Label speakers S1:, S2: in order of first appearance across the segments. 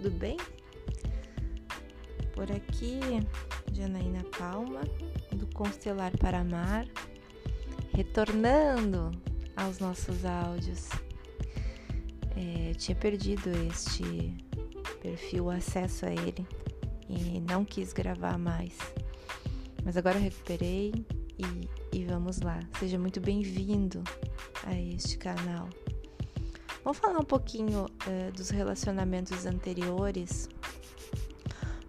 S1: tudo bem? Por aqui, Janaína Palma, do Constelar para Amar, retornando aos nossos áudios. É, tinha perdido este perfil, acesso a ele, e não quis gravar mais. Mas agora recuperei e, e vamos lá. Seja muito bem-vindo a este canal. Vamos falar um pouquinho uh, dos relacionamentos anteriores,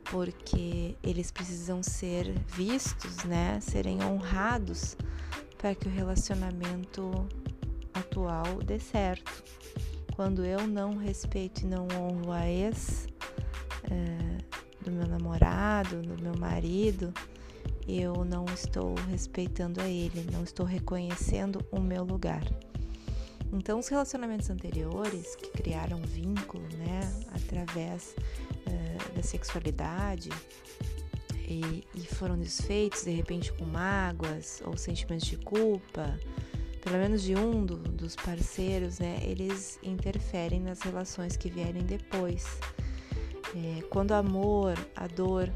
S1: porque eles precisam ser vistos, né? Serem honrados para que o relacionamento atual dê certo. Quando eu não respeito e não honro a ex uh, do meu namorado, do meu marido, eu não estou respeitando a ele, não estou reconhecendo o meu lugar. Então, os relacionamentos anteriores que criaram vínculo, né, através uh, da sexualidade e, e, foram desfeitos de repente com mágoas ou sentimentos de culpa, pelo menos de um do, dos parceiros, né, eles interferem nas relações que vierem depois. É, quando o amor, a dor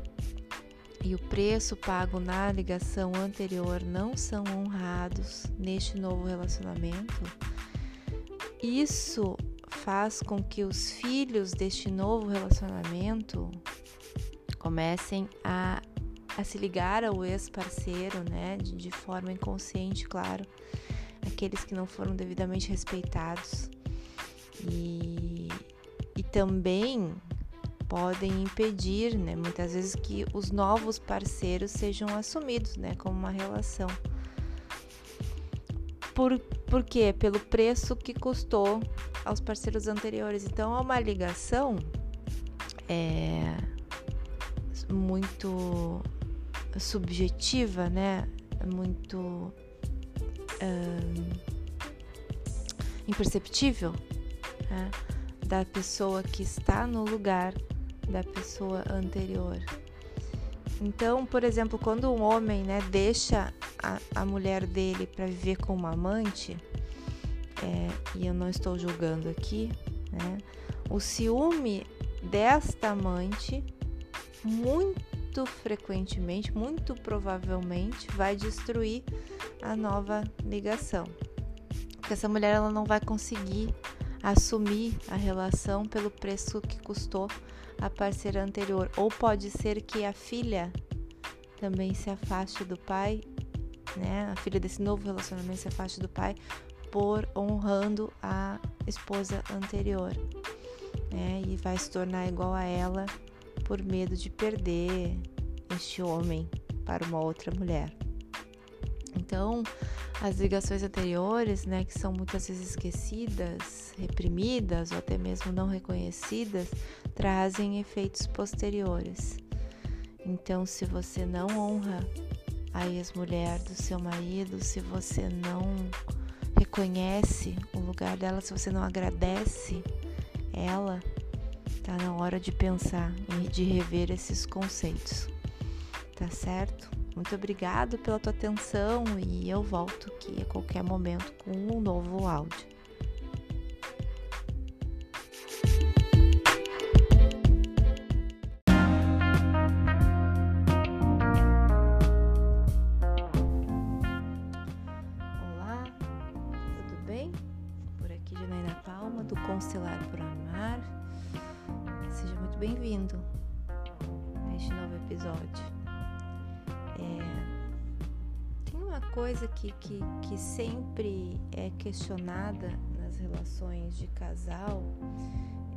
S1: e o preço pago na ligação anterior não são honrados neste novo relacionamento, isso faz com que os filhos deste novo relacionamento comecem a, a se ligar ao ex-parceiro, né, de, de forma inconsciente, claro, aqueles que não foram devidamente respeitados. E, e também podem impedir, né, muitas vezes, que os novos parceiros sejam assumidos, né, como uma relação. Por, por quê? Pelo preço que custou aos parceiros anteriores. Então, é uma ligação é, muito subjetiva, né? Muito um, imperceptível né? da pessoa que está no lugar da pessoa anterior. Então, por exemplo, quando um homem né, deixa a, mulher dele para viver com uma amante, é, e eu não estou julgando aqui, né, o ciúme desta amante, muito frequentemente, muito provavelmente, vai destruir a nova ligação. Porque essa mulher ela não vai conseguir assumir a relação pelo preço que custou a parceira anterior. Ou pode ser que a filha também se afaste do pai, né? A filha desse novo relacionamento se afaste do pai por honrando a esposa anterior, né? E vai se tornar igual a ela por medo de perder este homem para uma outra mulher. Então, as ligações anteriores, né, que são muitas vezes esquecidas, reprimidas ou até mesmo não reconhecidas, trazem efeitos posteriores. Então, se você não honra a ex-mulher do seu marido, se você não reconhece o lugar dela, se você não agradece ela, tá na hora de pensar e de rever esses conceitos. Tá certo? Muito obrigado pela tua atenção e eu volto aqui a qualquer momento com um novo áudio. Muito bem-vindo a este novo episódio. É, tem uma coisa que, que, que sempre é questionada nas relações de casal,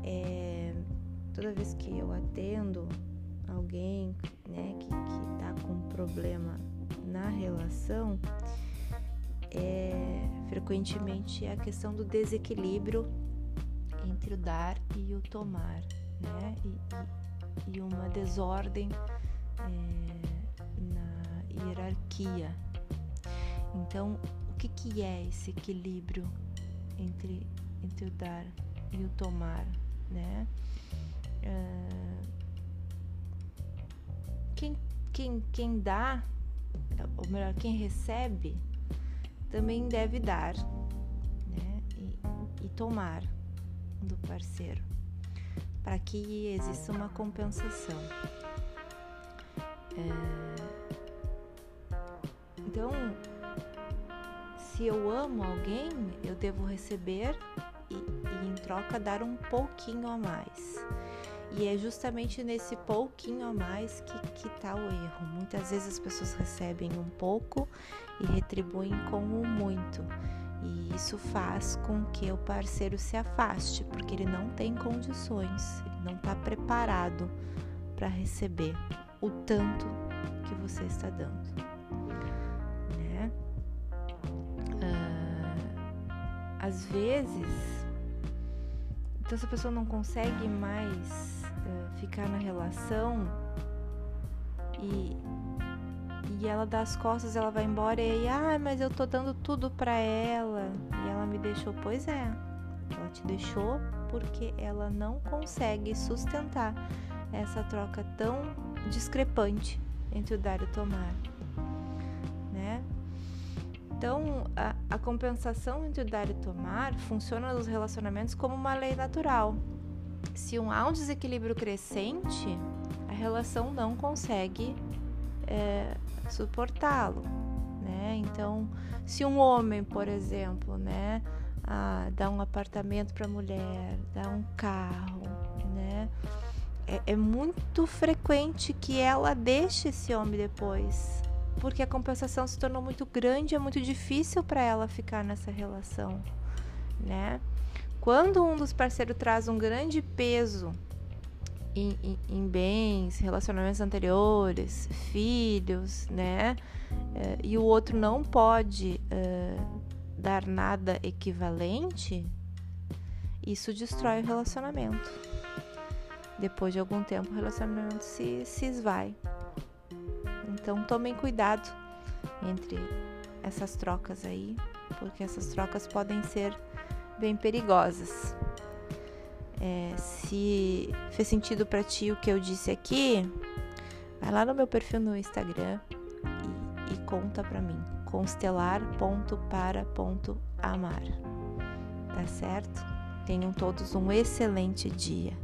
S1: é, toda vez que eu atendo alguém né, que, que tá com um problema na relação, é frequentemente a questão do desequilíbrio entre o dar e o tomar, né? E, e, uma desordem é, hierarquia. Então, o que, que é esse equilíbrio entre, entre o dar e o tomar, né? Uh, quem, quem, quem dá, ou melhor, quem recebe, também deve dar, né? E, e tomar do parceiro. Para que exista uma compensação. É... Então, se eu amo alguém, eu devo receber e, e em troca dar um pouquinho a mais. E é justamente nesse pouquinho a mais que está o erro. Muitas vezes as pessoas recebem um pouco e retribuem com o muito. E isso faz com que o parceiro se afaste, porque ele não tem condições, ele não está preparado para receber o tanto que você está dando. Né? Ah, às vezes, então se a pessoa não consegue mais uh, ficar na relação e e ela dá as costas, ela vai embora e aí, ah, mas eu tô dando tudo para ela e ela me deixou. Pois é, ela te deixou porque ela não consegue sustentar essa troca tão discrepante entre o dar e o tomar, né? Então, a, a compensação entre o dar e tomar funciona nos relacionamentos como uma lei natural. Se um, há um desequilíbrio crescente, a relação não consegue é, suportá-lo, né? Então, se um homem, por exemplo, né, ah, dá um apartamento para a mulher, dá um carro, né? É, é muito frequente que ela deixe esse homem depois, porque a compensação se tornou muito grande, é muito difícil para ela ficar nessa relação, né? Quando um dos parceiros traz um grande peso em, em, em bens, relacionamentos anteriores, filhos, né? Uh, e o outro não pode uh, dar nada equivalente, isso destrói o relacionamento. Depois de algum tempo, o relacionamento se, se esvai. Então, tomem cuidado entre essas trocas aí, porque essas trocas podem ser bem perigosas. É, se fez sentido para ti o que eu disse aqui, vai lá no meu perfil no Instagram e, e conta para mim. constelar.para.amar. Tá certo? Tenham todos um excelente dia.